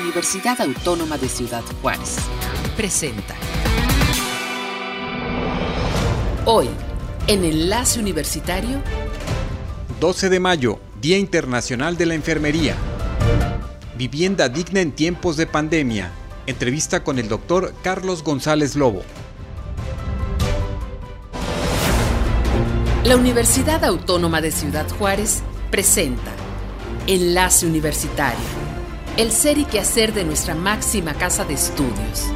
Universidad Autónoma de Ciudad Juárez. Presenta. Hoy, en Enlace Universitario. 12 de mayo, Día Internacional de la Enfermería. Vivienda digna en tiempos de pandemia. Entrevista con el doctor Carlos González Lobo. La Universidad Autónoma de Ciudad Juárez presenta Enlace Universitario, el ser y quehacer de nuestra máxima casa de estudios.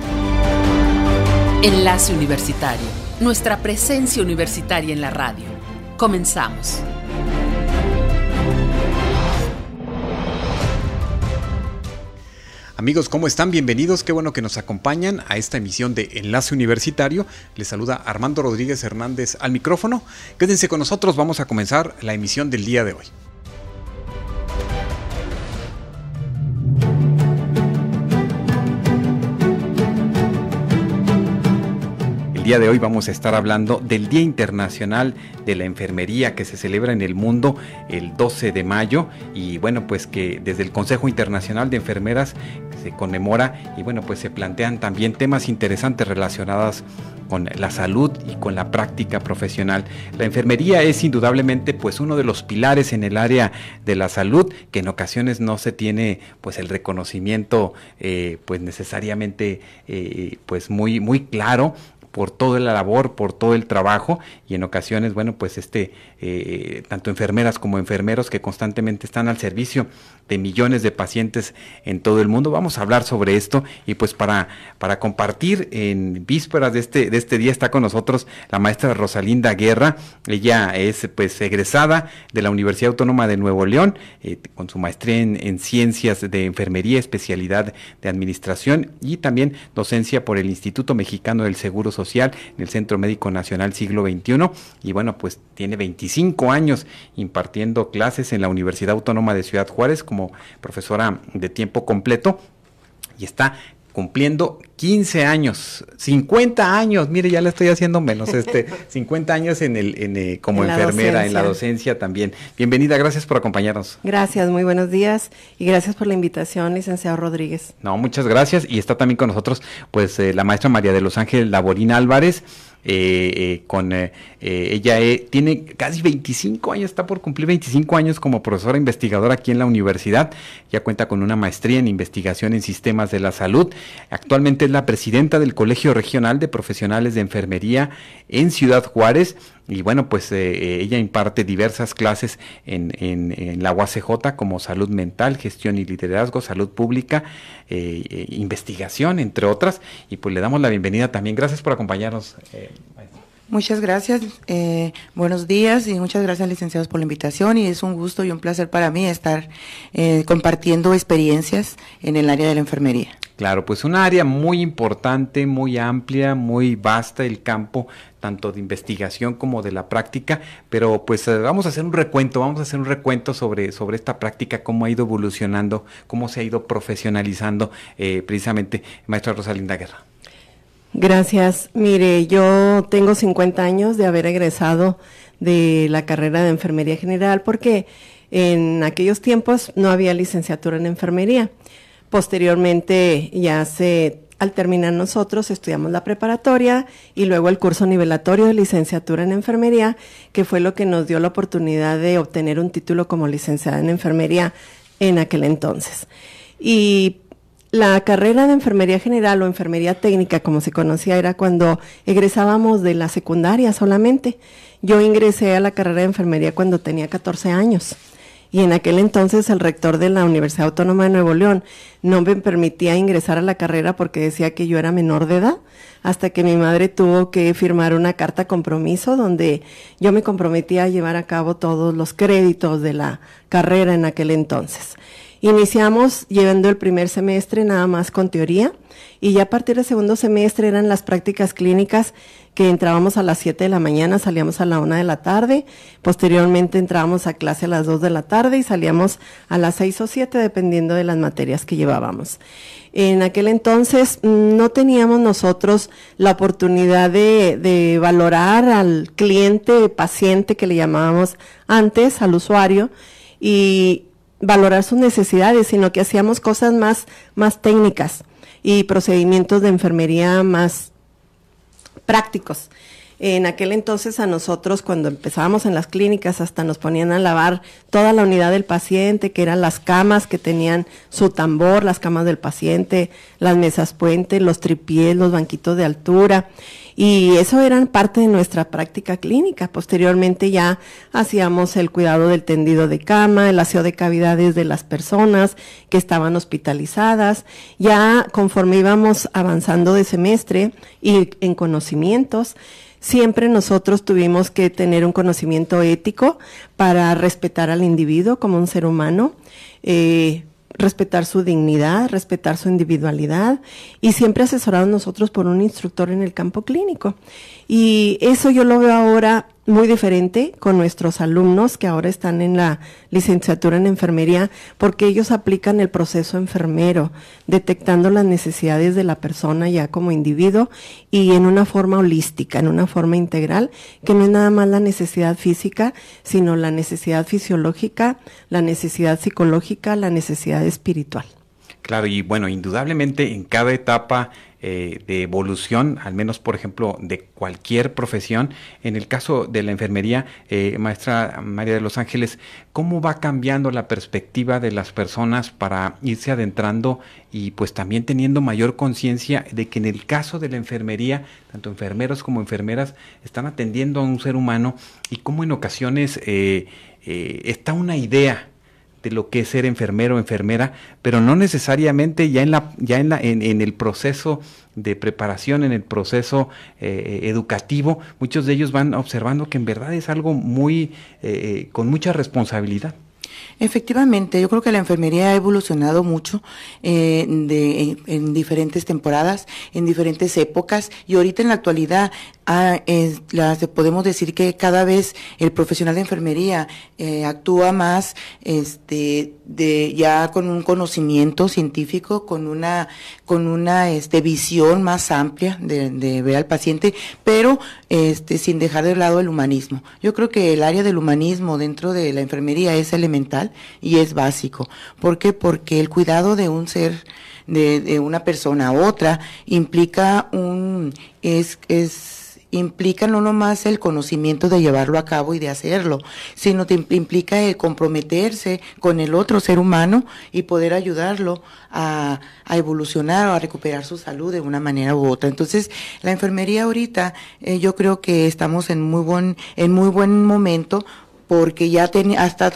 Enlace Universitario, nuestra presencia universitaria en la radio. Comenzamos. Amigos, ¿cómo están? Bienvenidos. Qué bueno que nos acompañan a esta emisión de Enlace Universitario. Les saluda Armando Rodríguez Hernández al micrófono. Quédense con nosotros, vamos a comenzar la emisión del día de hoy. Día de hoy vamos a estar hablando del Día Internacional de la Enfermería que se celebra en el mundo el 12 de mayo y bueno pues que desde el Consejo Internacional de Enfermeras se conmemora y bueno pues se plantean también temas interesantes relacionados con la salud y con la práctica profesional. La enfermería es indudablemente pues uno de los pilares en el área de la salud que en ocasiones no se tiene pues el reconocimiento eh, pues necesariamente eh, pues muy muy claro por toda la labor, por todo el trabajo y en ocasiones, bueno, pues este, eh, tanto enfermeras como enfermeros que constantemente están al servicio de millones de pacientes en todo el mundo. Vamos a hablar sobre esto y pues para, para compartir en vísperas de este, de este día está con nosotros la maestra Rosalinda Guerra. Ella es pues egresada de la Universidad Autónoma de Nuevo León eh, con su maestría en, en ciencias de enfermería, especialidad de administración y también docencia por el Instituto Mexicano del Seguro Social en el Centro Médico Nacional Siglo XXI. Y bueno, pues tiene 25 años impartiendo clases en la Universidad Autónoma de Ciudad Juárez como profesora de tiempo completo y está cumpliendo 15 años, 50 años, mire, ya le estoy haciendo menos, este, 50 años en el, en, eh, como enfermera, en la docencia también. Bienvenida, gracias por acompañarnos. Gracias, muy buenos días y gracias por la invitación, licenciado Rodríguez. No, muchas gracias y está también con nosotros, pues, eh, la maestra María de los Ángeles Laborina Álvarez, con eh, ella tiene casi 25 años, está por cumplir 25 años como profesora investigadora aquí en la universidad, ya cuenta con una maestría en investigación en sistemas de la salud, actualmente es la presidenta del Colegio Regional de Profesionales de Enfermería en Ciudad Juárez y bueno, pues ella imparte diversas clases en, en, la UACJ como salud mental, gestión y liderazgo, salud pública, investigación, entre otras. Y pues le damos la bienvenida también. Gracias por acompañarnos. Muchas gracias, eh, buenos días y muchas gracias licenciados por la invitación y es un gusto y un placer para mí estar eh, compartiendo experiencias en el área de la enfermería. Claro, pues un área muy importante, muy amplia, muy vasta el campo tanto de investigación como de la práctica, pero pues eh, vamos a hacer un recuento, vamos a hacer un recuento sobre, sobre esta práctica, cómo ha ido evolucionando, cómo se ha ido profesionalizando precisamente maestra Rosalinda Guerra. Gracias. Mire, yo tengo 50 años de haber egresado de la carrera de enfermería general porque en aquellos tiempos no había licenciatura en enfermería. Posteriormente, ya se, al terminar nosotros, estudiamos la preparatoria y luego el curso nivelatorio de licenciatura en enfermería, que fue lo que nos dio la oportunidad de obtener un título como licenciada en enfermería en aquel entonces. Y la carrera de enfermería general o enfermería técnica, como se conocía, era cuando egresábamos de la secundaria solamente. Yo ingresé a la carrera de enfermería cuando tenía 14 años. Y en aquel entonces el rector de la Universidad Autónoma de Nuevo León no me permitía ingresar a la carrera porque decía que yo era menor de edad, hasta que mi madre tuvo que firmar una carta compromiso donde yo me comprometía a llevar a cabo todos los créditos de la carrera en aquel entonces. Iniciamos llevando el primer semestre nada más con teoría y ya a partir del segundo semestre eran las prácticas clínicas que entrábamos a las 7 de la mañana, salíamos a la 1 de la tarde, posteriormente entrábamos a clase a las 2 de la tarde y salíamos a las 6 o 7 dependiendo de las materias que llevábamos. En aquel entonces mm, no teníamos nosotros la oportunidad de, de valorar al cliente, paciente que le llamábamos antes, al usuario, y valorar sus necesidades, sino que hacíamos cosas más, más técnicas y procedimientos de enfermería más prácticos. En aquel entonces a nosotros cuando empezábamos en las clínicas hasta nos ponían a lavar toda la unidad del paciente, que eran las camas que tenían su tambor, las camas del paciente, las mesas puente, los tripiés, los banquitos de altura. Y eso eran parte de nuestra práctica clínica. Posteriormente ya hacíamos el cuidado del tendido de cama, el aseo de cavidades de las personas que estaban hospitalizadas. Ya conforme íbamos avanzando de semestre y en conocimientos, Siempre nosotros tuvimos que tener un conocimiento ético para respetar al individuo como un ser humano, eh, respetar su dignidad, respetar su individualidad y siempre asesorados nosotros por un instructor en el campo clínico. Y eso yo lo veo ahora muy diferente con nuestros alumnos que ahora están en la licenciatura en enfermería, porque ellos aplican el proceso enfermero, detectando las necesidades de la persona ya como individuo y en una forma holística, en una forma integral, que no es nada más la necesidad física, sino la necesidad fisiológica, la necesidad psicológica, la necesidad espiritual. Claro, y bueno, indudablemente en cada etapa eh, de evolución, al menos por ejemplo de cualquier profesión. En el caso de la enfermería, eh, maestra María de los Ángeles, ¿cómo va cambiando la perspectiva de las personas para irse adentrando y pues también teniendo mayor conciencia de que en el caso de la enfermería, tanto enfermeros como enfermeras están atendiendo a un ser humano y cómo en ocasiones eh, está una idea de lo que es ser enfermero o enfermera, pero no necesariamente ya en la ya en la en, el proceso de preparación, en el proceso eh, educativo, muchos de ellos van observando que en verdad es algo muy eh, eh, con mucha responsabilidad. Efectivamente, yo creo que la enfermería ha evolucionado mucho de, en, diferentes temporadas, en diferentes épocas, y ahorita en la actualidad Ah, podemos decir que cada vez el profesional de enfermería eh, actúa más este, de, ya con un conocimiento científico, con una, con una este, visión más amplia de, de ver al paciente, pero este, sin dejar de lado el humanismo. Yo creo que el área del humanismo dentro de la enfermería es elemental y es básico. ¿Por qué? Porque el cuidado de un ser de, una persona a otra implica un es es implica no nomás el conocimiento de llevarlo a cabo y de hacerlo, sino te implica el comprometerse con el otro ser humano y poder ayudarlo a, evolucionar o a recuperar su salud de una manera u otra. Entonces, la enfermería ahorita, eh, yo creo que estamos en muy buen, en muy buen momento porque ya hasta,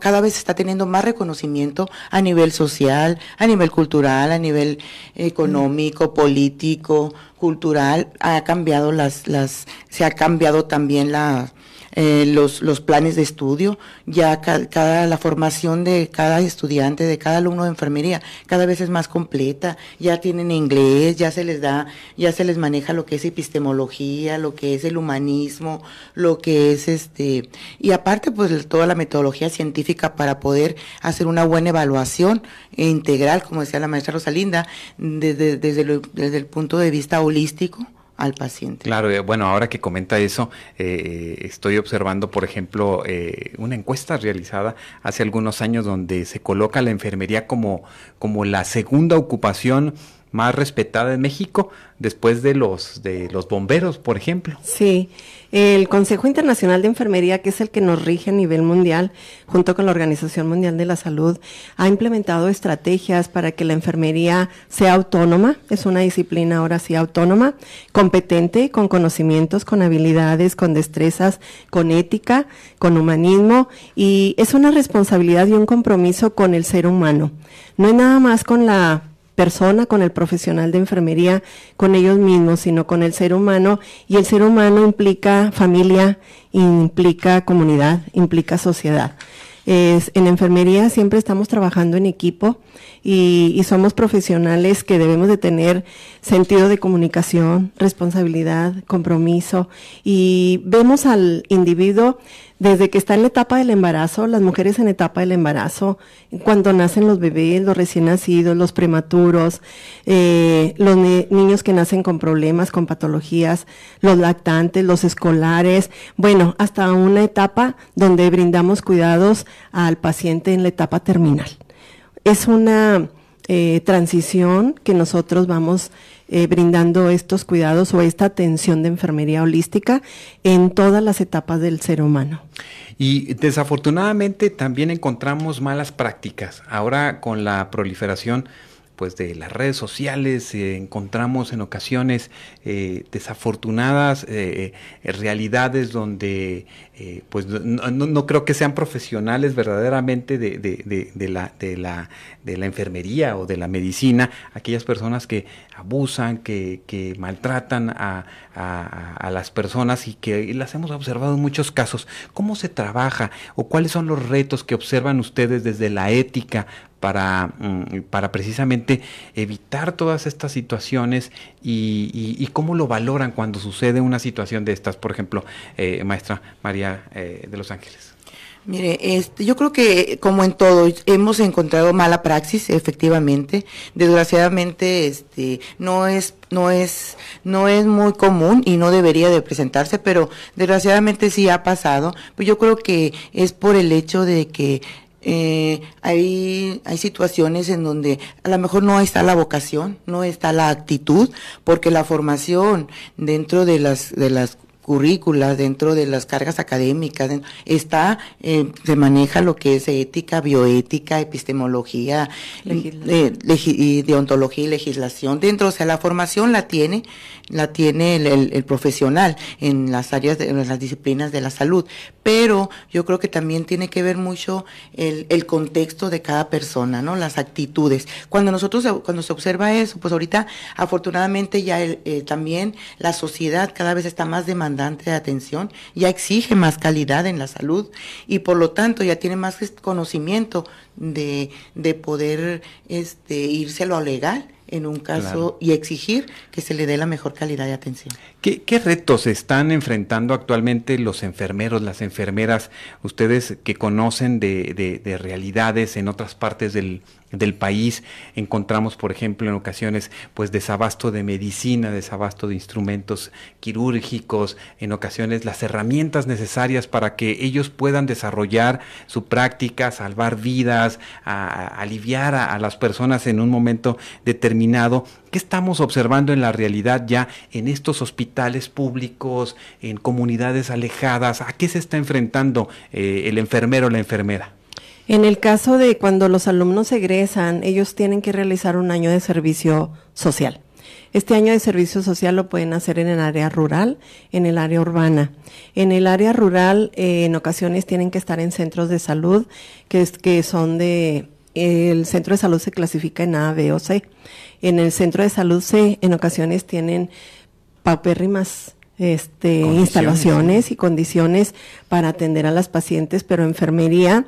cada vez está teniendo más reconocimiento a nivel social, a nivel cultural, a nivel económico, político, cultural. Ha cambiado las, las, se ha cambiado también la, eh, los, los planes de estudio, ya cada, la formación de cada estudiante, de cada alumno de enfermería, cada vez es más completa, ya tienen inglés, ya se les da, ya se les maneja lo que es epistemología, lo que es el humanismo, lo que es este, y aparte pues toda la metodología científica para poder hacer una buena evaluación integral, como decía la maestra Rosalinda, desde, desde, desde el punto de vista holístico al paciente. Claro, eh, bueno, ahora que comenta eso, eh, estoy observando, por ejemplo, eh, una encuesta realizada hace algunos años donde se coloca la enfermería como, como la segunda ocupación más respetada en México después de los de los bomberos, por ejemplo. Sí, el Consejo Internacional de Enfermería, que es el que nos rige a nivel mundial, junto con la Organización Mundial de la Salud, ha implementado estrategias para que la enfermería sea autónoma, es una disciplina ahora sí autónoma, competente, con conocimientos, con habilidades, con destrezas, con ética, con humanismo, y es una responsabilidad y un compromiso con el ser humano. No es nada más con la persona, con el profesional de enfermería, con ellos mismos, sino con el ser humano. Y el ser humano implica familia, implica comunidad, implica sociedad. En enfermería siempre estamos trabajando en equipo y, y, somos profesionales que debemos de tener sentido de comunicación, responsabilidad, compromiso y vemos al individuo desde que está en la etapa del embarazo, las mujeres en etapa del embarazo, cuando nacen los bebés, los recién nacidos, los prematuros, eh, los niños que nacen con problemas, con patologías, los lactantes, los escolares, bueno, hasta una etapa donde brindamos cuidados al paciente en la etapa terminal. Es una eh, transición que nosotros vamos eh, brindando estos cuidados o esta atención de enfermería holística en todas las etapas del ser humano. Y desafortunadamente también encontramos malas prácticas. Ahora con la proliferación pues de las redes sociales eh, encontramos en ocasiones eh, desafortunadas eh, realidades donde pues no, creo que sean profesionales verdaderamente de, de, la, de, la, de la enfermería o de la medicina, aquellas personas que abusan, que, que maltratan a, a, las personas y que las hemos observado en muchos casos. ¿Cómo se trabaja o cuáles son los retos que observan ustedes desde la ética para, mm, para precisamente evitar todas estas situaciones y, cómo lo valoran cuando sucede una situación de estas, por ejemplo, eh, maestra María eh, de Los Ángeles. Mire, este, yo creo que como en todo hemos encontrado mala praxis, efectivamente. Desgraciadamente, este, no es, no es, no es muy común y no debería de presentarse, pero desgraciadamente sí ha pasado. Pues yo creo que es por el hecho de que eh, hay, hay situaciones en donde a lo mejor no está la vocación, no está la actitud, porque la formación dentro de las, de las currículas, dentro de las cargas académicas, está, eh, se maneja lo que es ética, bioética, epistemología, eh, deontología y legislación dentro, o sea, la formación la tiene, la tiene el, profesional en las áreas, de, en las disciplinas de la salud, pero yo creo que también tiene que ver mucho el, el contexto de cada persona, ¿no? Las actitudes. Cuando nosotros, cuando se observa eso, pues ahorita afortunadamente ya eh, también la sociedad cada vez está más demandante de atención, ya exige más calidad en la salud y por lo tanto ya tiene más conocimiento de, de poder este, irse a lo legal en un caso y exigir que se le dé la mejor calidad de atención. ¿Qué, ¿Qué, retos están enfrentando actualmente los enfermeros, las enfermeras, ustedes que conocen de, de, de realidades en otras partes del, del país. Encontramos, por ejemplo, en ocasiones, pues desabasto de medicina, desabasto de instrumentos quirúrgicos, en ocasiones las herramientas necesarias para que ellos puedan desarrollar su práctica, salvar vidas, aliviar a, las personas en un momento determinado. ¿Qué estamos observando en la realidad ya en estos hospitales públicos, en comunidades alejadas? ¿A qué se está enfrentando eh, el enfermero o la enfermera? En el caso de cuando los alumnos egresan, ellos tienen que realizar un año de servicio social. Este año de servicio social lo pueden hacer en el área rural, en el área urbana. En el área rural, eh, en ocasiones tienen que estar en centros de salud, que, es, que son de, el centro de salud se clasifica en A, B o C. En el centro de salud C, en ocasiones tienen paupérrimas este, instalaciones y condiciones para atender a las pacientes, pero enfermería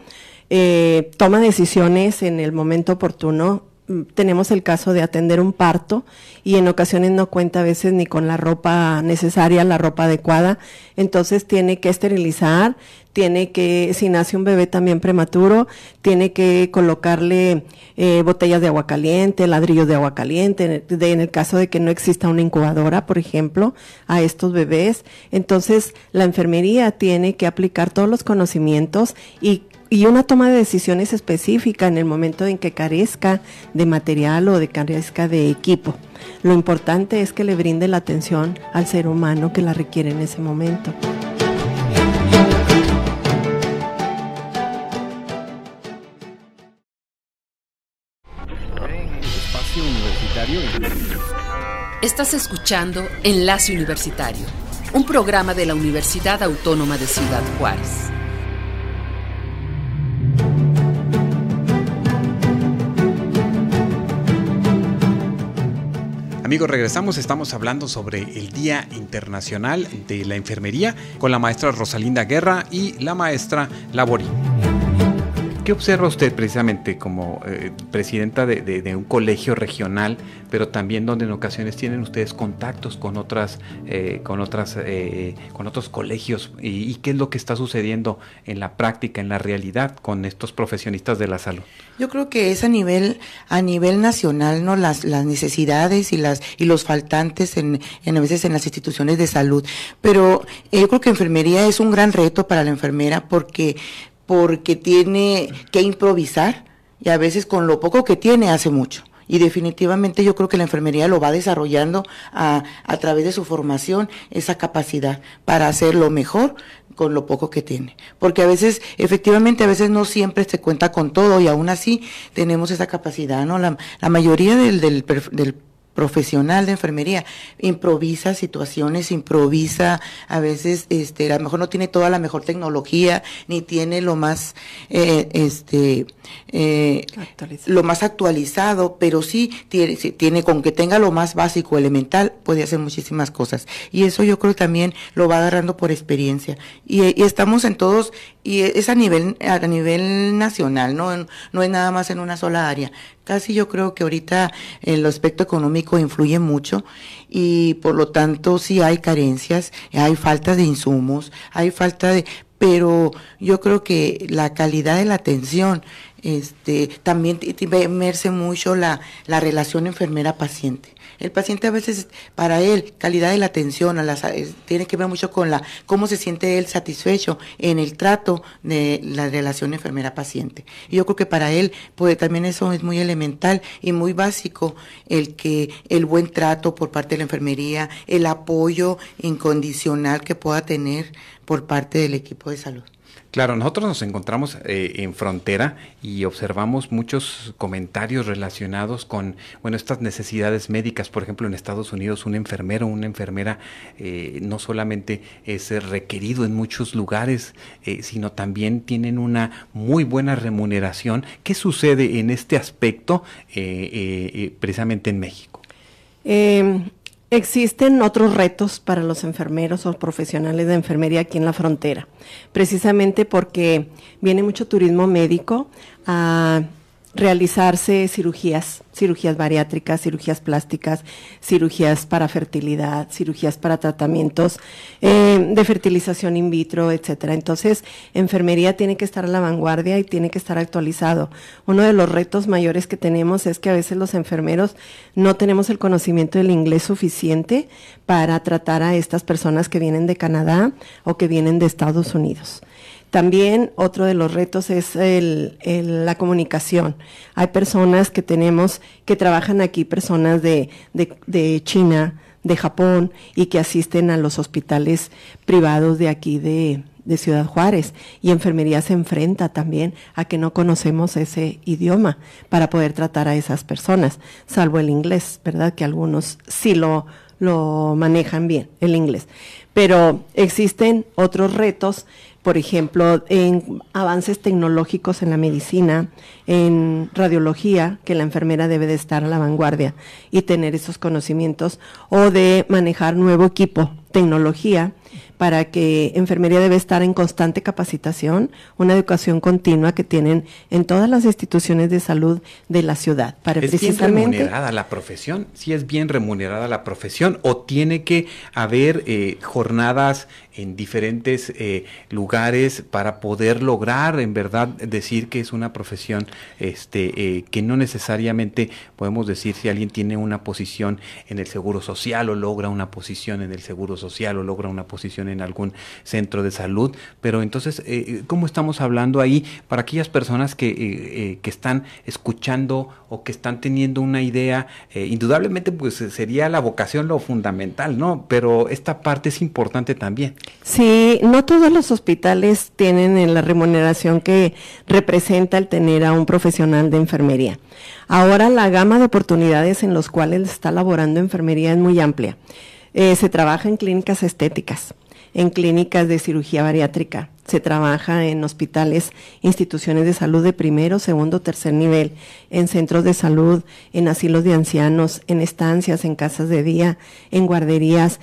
eh, toma decisiones en el momento oportuno. Mm, tenemos el caso de atender un parto y en ocasiones no cuenta a veces ni con la ropa necesaria, la ropa adecuada. Entonces tiene que esterilizar, tiene que, si nace un bebé también prematuro, tiene que colocarle eh, botellas de agua caliente, ladrillos de agua caliente, en el caso de que no exista una incubadora, por ejemplo, a estos bebés. Entonces, la enfermería tiene que aplicar todos los conocimientos y y una toma de decisiones específica en el momento en que carezca de material o de carezca de equipo. Lo importante es que le brinde la atención al ser humano que la requiere en ese momento. Estás escuchando Enlace Universitario, un programa de la Universidad Autónoma de Ciudad Juárez. Amigos, regresamos, estamos hablando sobre el Día Internacional de la Enfermería con la maestra Rosalinda Guerra y la maestra Labori. ¿Qué observa usted precisamente como eh, presidenta de, un colegio regional, pero también donde en ocasiones tienen ustedes contactos con otras, eh, con otras, eh, con otros colegios y, qué es lo que está sucediendo en la práctica, en la realidad con estos profesionistas de la salud? Yo creo que es a nivel, a nivel nacional, ¿no? Las, las necesidades y las, y los faltantes en, en a veces en las instituciones de salud. Pero yo creo que enfermería es un gran reto para la enfermera porque porque tiene que improvisar y a veces con lo poco que tiene hace mucho. Y definitivamente yo creo que la enfermería lo va desarrollando a, a través de su formación, esa capacidad para hacerlo mejor con lo poco que tiene. Porque a veces, efectivamente, a veces no siempre se cuenta con todo y aún así tenemos esa capacidad, ¿no? La, la mayoría del, del, del profesional de enfermería, improvisa situaciones, improvisa, a veces, este, a lo mejor no tiene toda la mejor tecnología, ni tiene lo más, eh, este, eh, lo más actualizado, pero sí tiene, tiene, con que tenga lo más básico, elemental, puede hacer muchísimas cosas. Y eso yo creo también lo va agarrando por experiencia. Y, y estamos en todos, y es a nivel, a nivel nacional, no, no es nada más en una sola área. Casi yo creo que ahorita el aspecto económico influye mucho y por lo tanto sí hay carencias, hay falta de insumos, hay falta de, pero yo creo que la calidad de la atención, este, también emerge mucho la, la relación enfermera-paciente. El paciente a veces, para él, calidad de la atención, la, tiene que ver mucho con la cómo se siente él satisfecho en el trato de la relación enfermera-paciente. Y yo creo que para él, pues también eso es muy elemental y muy básico, el que el buen trato por parte de la enfermería, el apoyo incondicional que pueda tener por parte del equipo de salud. Claro, nosotros nos encontramos eh, en frontera y observamos muchos comentarios relacionados con, bueno, estas necesidades médicas. Por ejemplo, en Estados Unidos un enfermero, una enfermera eh, no solamente es requerido en muchos lugares, eh, sino también tienen una muy buena remuneración. ¿Qué sucede en este aspecto precisamente en México? Existen otros retos para los enfermeros o profesionales de enfermería aquí en la frontera, precisamente porque viene mucho turismo médico a realizarse cirugías, cirugías bariátricas, cirugías plásticas, cirugías para fertilidad, cirugías para tratamientos eh, de fertilización in vitro, etcétera. Entonces, enfermería tiene que estar a la vanguardia y tiene que estar actualizado. Uno de los retos mayores que tenemos es que a veces los enfermeros no tenemos el conocimiento del inglés suficiente para tratar a estas personas que vienen de Canadá o que vienen de Estados Unidos. También otro de los retos es la comunicación. Hay personas que tenemos que trabajan aquí, personas de, China, de Japón y que asisten a los hospitales privados de aquí de, Ciudad Juárez. Y enfermería se enfrenta también a que no conocemos ese idioma para poder tratar a esas personas, salvo el inglés, ¿verdad? Que algunos sí lo, lo manejan bien, el inglés. Pero existen otros retos por ejemplo, en avances tecnológicos en la medicina, en radiología, que la enfermera debe de estar a la vanguardia y tener esos conocimientos, o de manejar nuevo equipo, tecnología, para que enfermería debe estar en constante capacitación, una educación continua que tienen en todas las instituciones de salud de la ciudad. Para ¿Es bien remunerada la profesión? ¿Sí es bien remunerada la profesión o tiene que haber eh, jornadas en diferentes eh, lugares para poder lograr en verdad decir que es una profesión este eh, que no necesariamente podemos decir si alguien tiene una posición en el seguro social o logra una posición en el seguro social o logra una posición en algún centro de salud, pero entonces, eh, eh, ¿cómo estamos hablando ahí para aquellas personas que, eh, que están escuchando o que están teniendo una idea? indudablemente, pues sería la vocación lo fundamental, ¿no? Pero esta parte es importante también. Sí, no todos los hospitales tienen la remuneración que representa el tener a un profesional de enfermería. Ahora la gama de oportunidades en los cuales está laborando enfermería es muy amplia. se trabaja en clínicas estéticas, en clínicas de cirugía bariátrica, se trabaja en hospitales, instituciones de salud de primero, segundo, tercer nivel, en centros de salud, en asilos de ancianos, en estancias, en casas de día, en guarderías.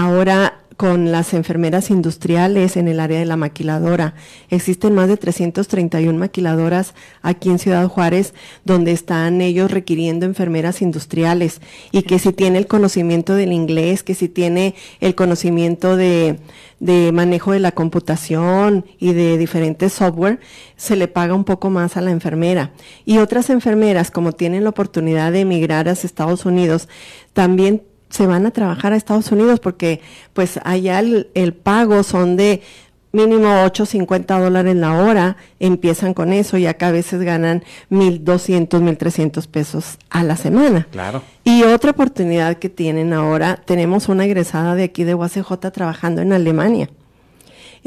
Ahora con las enfermeras industriales en el área de la maquiladora. Existen más de 331 maquiladoras aquí en Ciudad Juárez donde están ellos requiriendo enfermeras industriales y que si tiene el conocimiento del inglés, que si tiene el conocimiento de, de manejo de la computación y de diferentes software, se le paga un poco más a la enfermera. Y otras enfermeras, como tienen la oportunidad de emigrar a Estados Unidos, también se van a trabajar a Estados Unidos porque pues allá el, pago son de mínimo 8.50 dólares la hora, empiezan con eso y acá a veces ganan 1.200, 1.300 pesos a la semana. Claro. Y otra oportunidad que tienen ahora, tenemos una egresada de aquí de UACJ trabajando en Alemania.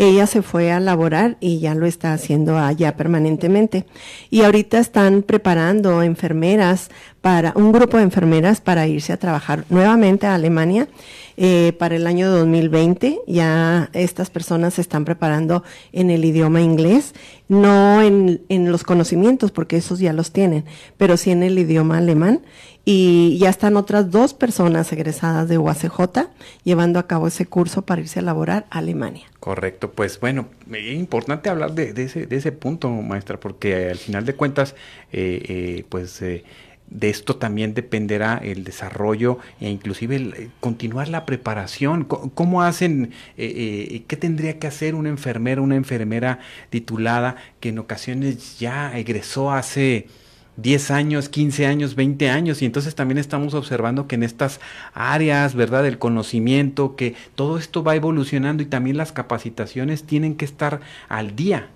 Ella se fue a laborar y ya lo está haciendo allá permanentemente. Y ahorita están preparando enfermeras para, un grupo de enfermeras para irse a trabajar nuevamente a Alemania eh, para el año 2020. Ya estas personas se están preparando en el idioma inglés, no en, en los conocimientos, porque esos ya los tienen, pero sí en el idioma alemán y ya están otras dos personas egresadas de UACJ llevando a cabo ese curso para irse a laborar a Alemania. Correcto, pues bueno, es importante hablar de, ese, de ese punto, maestra, porque al final de cuentas, eh, eh, pues... Eh, de esto también dependerá el desarrollo e inclusive el, continuar la preparación. ¿Cómo hacen, qué tendría que hacer una enfermera, una enfermera titulada que en ocasiones ya egresó hace 10 años, 15 años, 20 años y entonces también estamos observando que en estas áreas, ¿verdad? Del conocimiento, que todo esto va evolucionando y también las capacitaciones tienen que estar al día.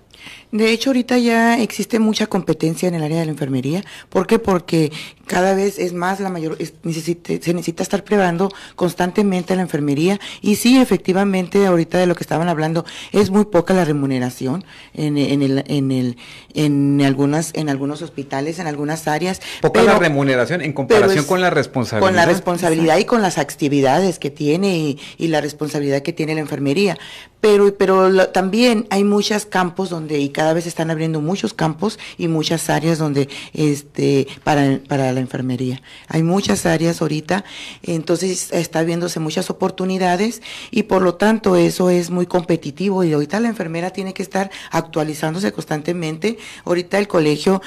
De hecho, ahorita ya existe mucha competencia en el área de la enfermería. ¿Por qué? Porque cada vez es más la mayor, se necesita estar preparando constantemente a la enfermería. Y sí, efectivamente, ahorita de lo que estaban hablando, es muy poca la remuneración en, en, el, en, el, en, algunas, en algunos hospitales, en algunas áreas. Poca la remuneración en comparación con la responsabilidad. Con la responsabilidad y con las actividades que tiene y, y, la responsabilidad que tiene la enfermería. Pero, pero también hay muchos campos donde, y cada vez están abriendo muchos campos y muchas áreas donde, este, para, para la enfermería. Hay muchas áreas ahorita, entonces está viéndose muchas oportunidades y por lo tanto eso es muy competitivo y ahorita la enfermera tiene que estar actualizándose constantemente. Ahorita el colegio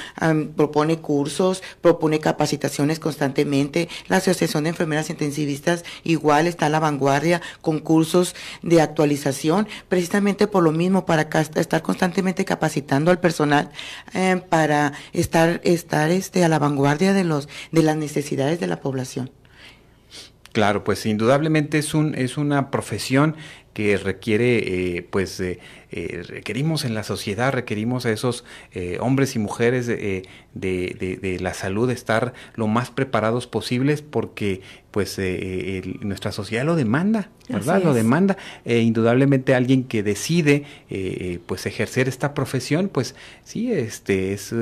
propone cursos, propone capacitaciones constantemente. La Asociación de Enfermeras Intensivistas igual está a la vanguardia con cursos de actualización, precisamente por lo mismo, para estar constantemente capacitando al personal eh, para estar, estar este, a la vanguardia de los de las necesidades de la población. Claro, pues indudablemente es un es una profesión que requiere eh, pues eh, eh, requerimos en la sociedad, requerimos a esos eh, hombres y mujeres de, de, de, la salud estar lo más preparados posibles porque pues eh, nuestra sociedad lo demanda, ¿verdad? Lo demanda. indudablemente alguien que decide pues ejercer esta profesión, pues sí, este es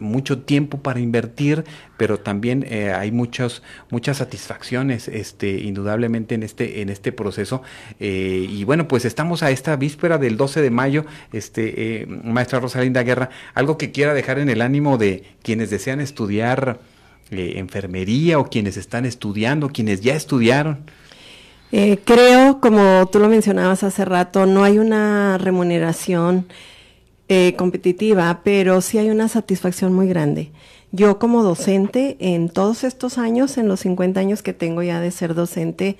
mucho tiempo para invertir, pero también hay muchos, muchas satisfacciones, este, indudablemente en este, en este proceso. y bueno, pues estamos a esta víspera del 12 de mayo, este, eh, maestra Rosalinda Guerra, algo que quiera dejar en el ánimo de quienes desean estudiar eh, enfermería o quienes están estudiando, quienes ya estudiaron. Eh, creo, como tú lo mencionabas hace rato, no hay una remuneración competitiva, pero sí hay una satisfacción muy grande. Yo como docente, en todos estos años, en los 50 años que tengo ya de ser docente,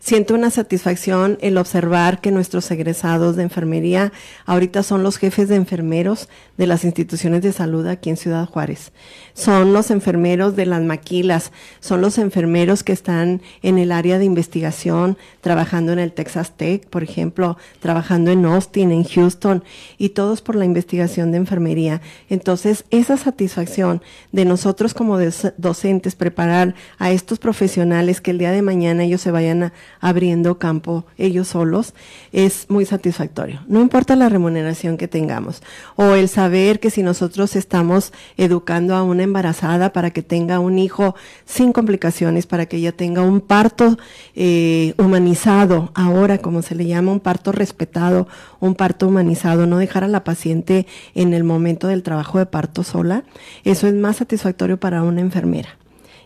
siento una satisfacción el observar que nuestros egresados de enfermería ahorita son los jefes de enfermeros de las instituciones de salud aquí en Ciudad Juárez. Son los enfermeros de las maquilas, son los enfermeros que están en el área de investigación, trabajando en el Texas Tech, por ejemplo, trabajando en Austin, en Houston, y todos por la investigación de enfermería. Entonces, esa satisfacción de nosotros como docentes preparar a estos profesionales que el día de mañana ellos se vayan a abriendo campo ellos solos, es muy satisfactorio. No importa la remuneración que tengamos o el saber que si nosotros estamos educando a una embarazada para que tenga un hijo sin complicaciones, para que ella tenga un parto eh, humanizado, ahora como se le llama, un parto respetado, un parto humanizado, no dejar a la paciente en el momento del trabajo de parto sola, eso es más satisfactorio para una enfermera.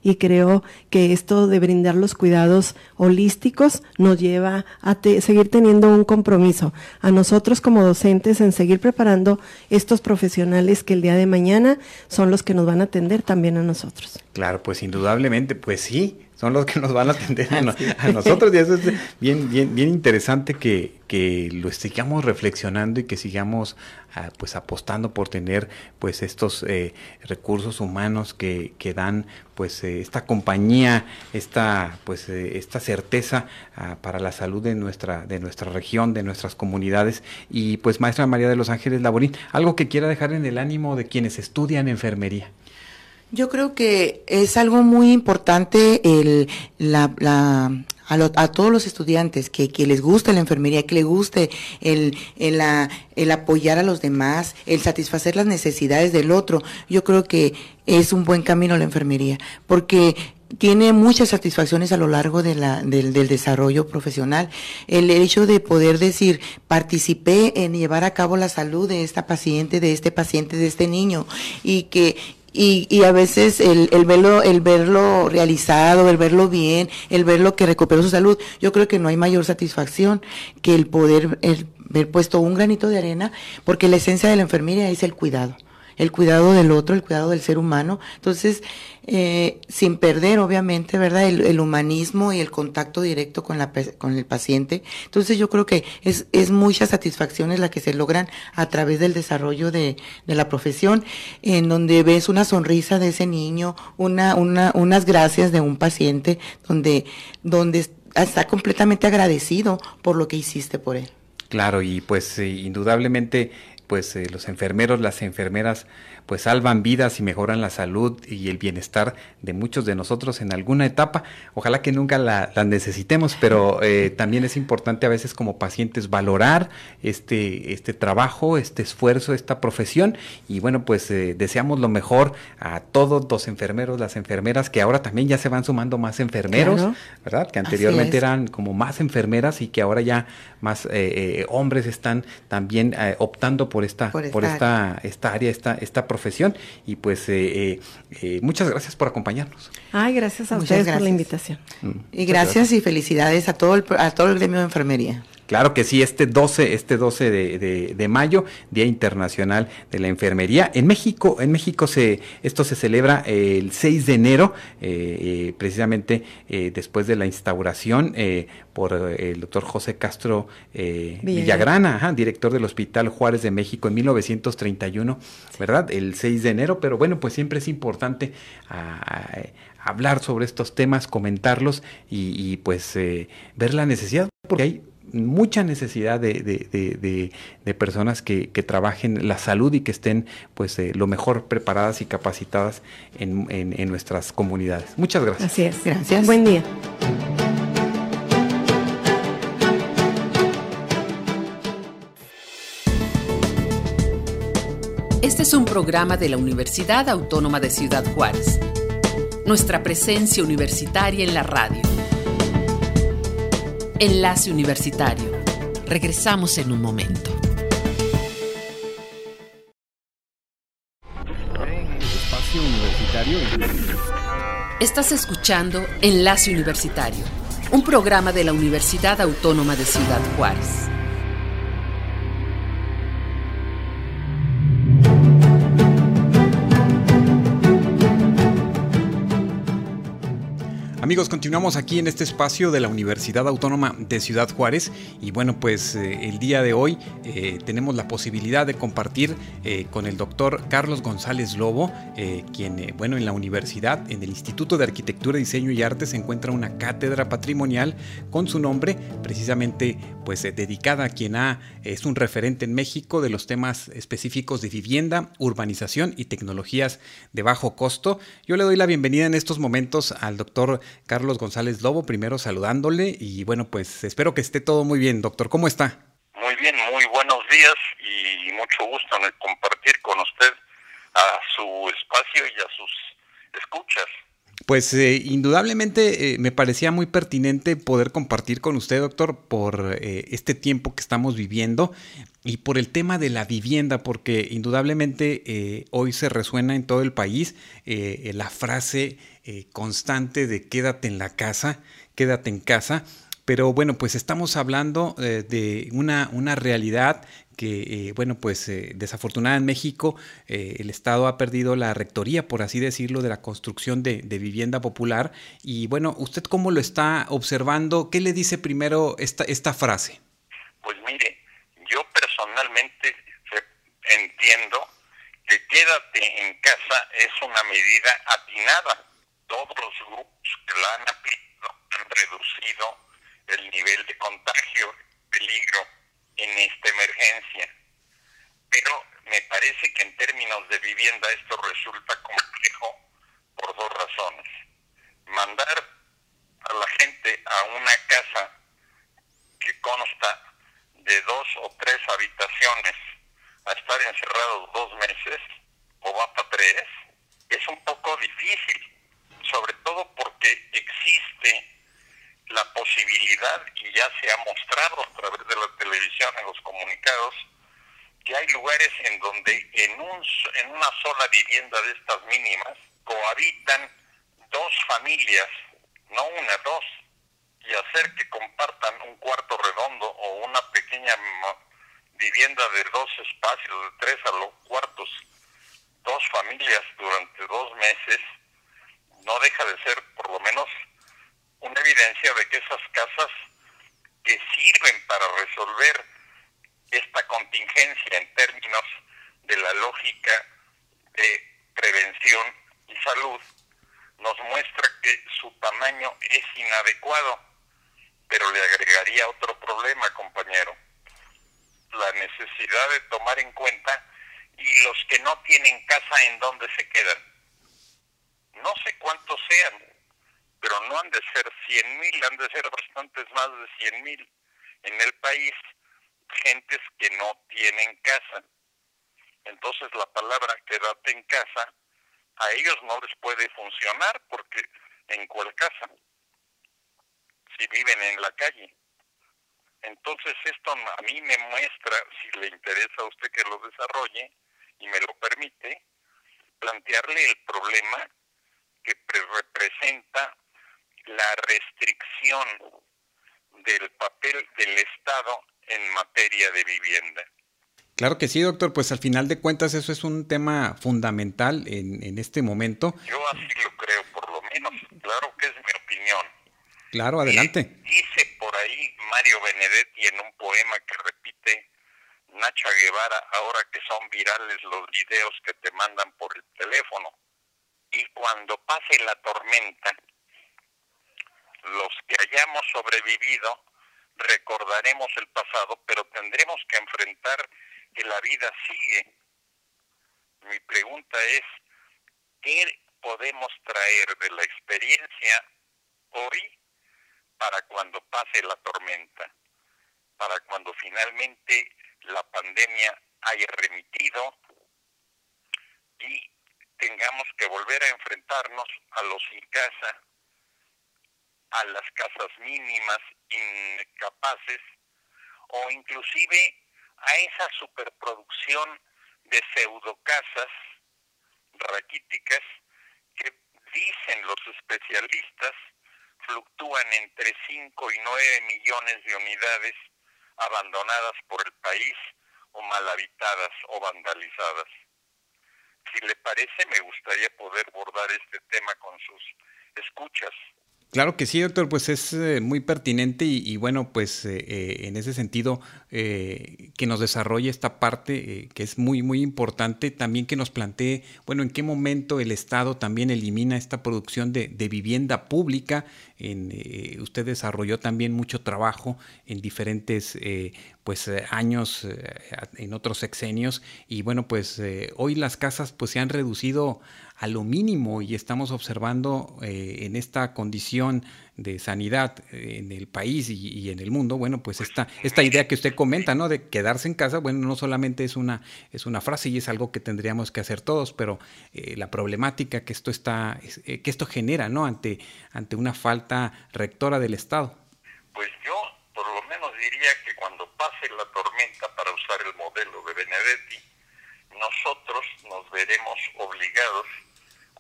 Y creo que esto de brindar los cuidados holísticos nos lleva a seguir teniendo un compromiso a nosotros como docentes en seguir preparando estos profesionales que el día de mañana son los que nos van a atender también a nosotros. Claro, pues indudablemente, pues sí, son los que nos van a atender a, nosotros. Y eso es bien, bien, bien interesante que, que lo sigamos reflexionando y que sigamos ah, pues apostando por tener pues estos eh, recursos humanos que, que dan pues eh, esta compañía, esta pues eh, esta certeza ah, para la salud de nuestra de nuestra región, de nuestras comunidades. Y pues maestra María de los Ángeles Laborín, algo que quiera dejar en el ánimo de quienes estudian enfermería. Yo creo que es algo muy importante el, la, la a, todos los estudiantes que, que, les guste la enfermería, que les guste el, el, el, apoyar a los demás, el satisfacer las necesidades del otro. Yo creo que es un buen camino la enfermería, porque tiene muchas satisfacciones a lo largo de la, del, del, desarrollo profesional. El hecho de poder decir, participé en llevar a cabo la salud de esta paciente, de este paciente, de este niño, y que, y, y a veces el, el, verlo, el verlo realizado, el verlo bien, el verlo que recuperó su salud, yo creo que no hay mayor satisfacción que el poder el, haber puesto un granito de arena, porque la esencia de la enfermería es el cuidado el cuidado del otro, el cuidado del ser humano. Entonces, eh, sin perder, obviamente, ¿verdad? El, humanismo y el contacto directo con, la, con el paciente. Entonces, yo creo que es, es muchas satisfacciones las que se logran a través del desarrollo de, de la profesión, en donde ves una sonrisa de ese niño, una, una, unas gracias de un paciente, donde, donde está completamente agradecido por lo que hiciste por él. Claro, y pues eh, indudablemente pues eh, los enfermeros, las enfermeras pues salvan vidas y mejoran la salud y el bienestar de muchos de nosotros en alguna etapa. Ojalá que nunca la, necesitemos, pero eh, también es importante a veces como pacientes valorar este, este trabajo, este esfuerzo, esta profesión. Y bueno, pues eh, deseamos lo mejor a todos los enfermeros, las enfermeras, que ahora también ya se van sumando más enfermeros, ¿verdad? Que anteriormente eran como más enfermeras y que ahora ya más eh, hombres están también optando por esta, por esta, esta, área, esta, esta profesión. Y pues eh, eh, eh, muchas gracias por acompañarnos. Ay, gracias a ustedes por la invitación. Mm, y gracias, y felicidades a todo el, a todo el gremio de enfermería. Claro que sí, este 12, este 12 de, de, mayo, Día Internacional de la Enfermería. En México, en México se, esto se celebra el 6 de enero, eh, eh, precisamente eh, después de la instauración por el doctor José Castro Villagrana, director del Hospital Juárez de México en 1931, ¿verdad? El 6 de enero, pero bueno, pues siempre es importante hablar sobre estos temas, comentarlos y, y pues ver la necesidad, porque hay mucha necesidad de, de, de, personas que, que, trabajen la salud y que estén pues eh, lo mejor preparadas y capacitadas en, en, en, nuestras comunidades. Muchas gracias. Así es, gracias. Buen día. Este es un programa de la Universidad Autónoma de Ciudad Juárez. Nuestra presencia universitaria en la radio. Enlace Universitario. Regresamos en un momento. Estás escuchando Enlace Universitario, un programa de la Universidad Autónoma de Ciudad Juárez. Amigos, continuamos aquí en este espacio de la Universidad Autónoma de Ciudad Juárez y bueno, pues eh, el día de hoy eh, tenemos la posibilidad de compartir eh, con el doctor Carlos González Lobo, quien, bueno, en la universidad, en el Instituto de Arquitectura, Diseño y Arte se encuentra una cátedra patrimonial con su nombre, precisamente pues dedicada a quien ha, es un referente en México de los temas específicos de vivienda, urbanización y tecnologías de bajo costo. Yo le doy la bienvenida en estos momentos al doctor Carlos González Lobo, primero saludándole y bueno, pues espero que esté todo muy bien. Doctor, ¿cómo está? Muy bien, muy buenos días y mucho gusto en compartir con usted a su espacio y a sus escuchas. Pues eh, indudablemente eh, me parecía muy pertinente poder compartir con usted, doctor, por eh, este tiempo que estamos viviendo y por el tema de la vivienda, porque indudablemente hoy se resuena en todo el país la frase eh, constante de quédate en la casa, quédate en casa. Pero bueno, pues estamos hablando de una, una realidad que, bueno, pues desafortunada en México, el Estado ha perdido la rectoría, por así decirlo, de la construcción de, de, vivienda popular. Y bueno, ¿usted cómo lo está observando? ¿Qué le dice primero esta, esta frase? Pues mire, yo personalmente entiendo que quédate en casa es una medida atinada. Todos los grupos que la han aplicado han reducido el nivel de contagio, peligro en esta emergencia. Pero me parece que en términos de vivienda esto resulta complejo por dos razones. Mandar a la gente a una casa que consta de dos o tres habitaciones a estar encerrados dos meses o va para tres, es un poco difícil, sobre todo porque existe la posibilidad, y ya se ha mostrado a través de la televisión en los comunicados, que hay lugares en donde en, un, en una sola vivienda de estas mínimas cohabitan dos familias, no una, dos, y hacer que compartan un cuarto redondo o una pequeña vivienda de dos espacios, de tres a los cuartos, dos familias durante dos meses, no deja de ser por lo menos una evidencia de que esas casas que sirven para resolver esta contingencia en términos de la lógica de prevención y salud, nos muestra que su tamaño es inadecuado pero le agregaría otro problema, compañero, la necesidad de tomar en cuenta y los que no tienen casa en donde se quedan. No sé cuántos sean, pero no han de ser 100 mil, han de ser bastantes más de 100 mil en el país, gentes que no tienen casa. Entonces la palabra quédate en casa a ellos no les puede funcionar porque en cuál casa si viven en la calle. Entonces esto a mí me muestra, si le interesa a usted que lo desarrolle y me lo permite, plantearle el problema que representa la restricción del papel del Estado en materia de vivienda. Claro que sí, doctor, pues al final de cuentas eso es un tema fundamental en, en este momento. Yo así lo creo, por lo menos, claro que es mi opinión. Claro, adelante. dice por ahí Mario Benedetti en un poema que repite Nacha Guevara, ahora que son virales los videos que te mandan por el teléfono. Y cuando pase la tormenta, los que hayamos sobrevivido recordaremos el pasado, pero tendremos que enfrentar que la vida sigue. Mi pregunta es, ¿qué podemos traer de la experiencia hoy para cuando pase la tormenta, para cuando finalmente la pandemia haya remitido y tengamos que volver a enfrentarnos a los sin casa, a las casas mínimas, incapaces, o inclusive a esa superproducción de pseudocasas raquíticas que dicen los especialistas fluctúan entre 5 y 9 millones de unidades abandonadas por el país o mal habitadas o vandalizadas. Si le parece, me gustaría poder abordar este tema con sus escuchas. Claro que sí, doctor, pues es eh, muy pertinente y, bueno, pues eh, eh, en ese sentido que nos desarrolle esta parte que es muy, muy importante, también que nos plantee, bueno, en qué momento el Estado también elimina esta producción de, de vivienda pública. En, usted desarrolló también mucho trabajo en diferentes pues años, en otros sexenios y bueno, pues hoy las casas pues se han reducido a lo mínimo y estamos observando eh, en esta condición de sanidad eh, en el país y, en el mundo, bueno, pues esta, esta idea que usted comenta, ¿no? De quedarse en casa, bueno, no solamente es una, es una frase y es algo que tendríamos que hacer todos, pero eh, la problemática que esto está, que esto genera, ¿no? Ante, ante una falta rectora del Estado. Pues yo diría que cuando pase la tormenta, para usar el modelo de Benedetti, nosotros nos veremos obligados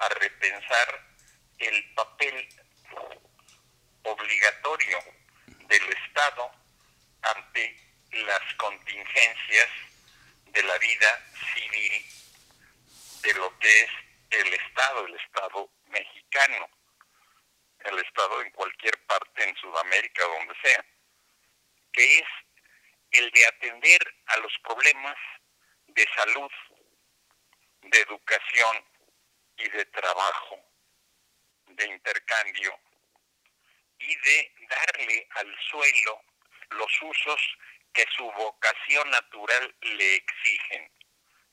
a repensar el papel obligatorio del Estado ante las contingencias de la vida civil de lo que es el Estado, el Estado mexicano, el Estado en cualquier parte en Sudamérica, donde sea, que es el de atender a los problemas de salud, de educación y de trabajo, de intercambio y de darle al suelo los usos que su vocación natural le exigen.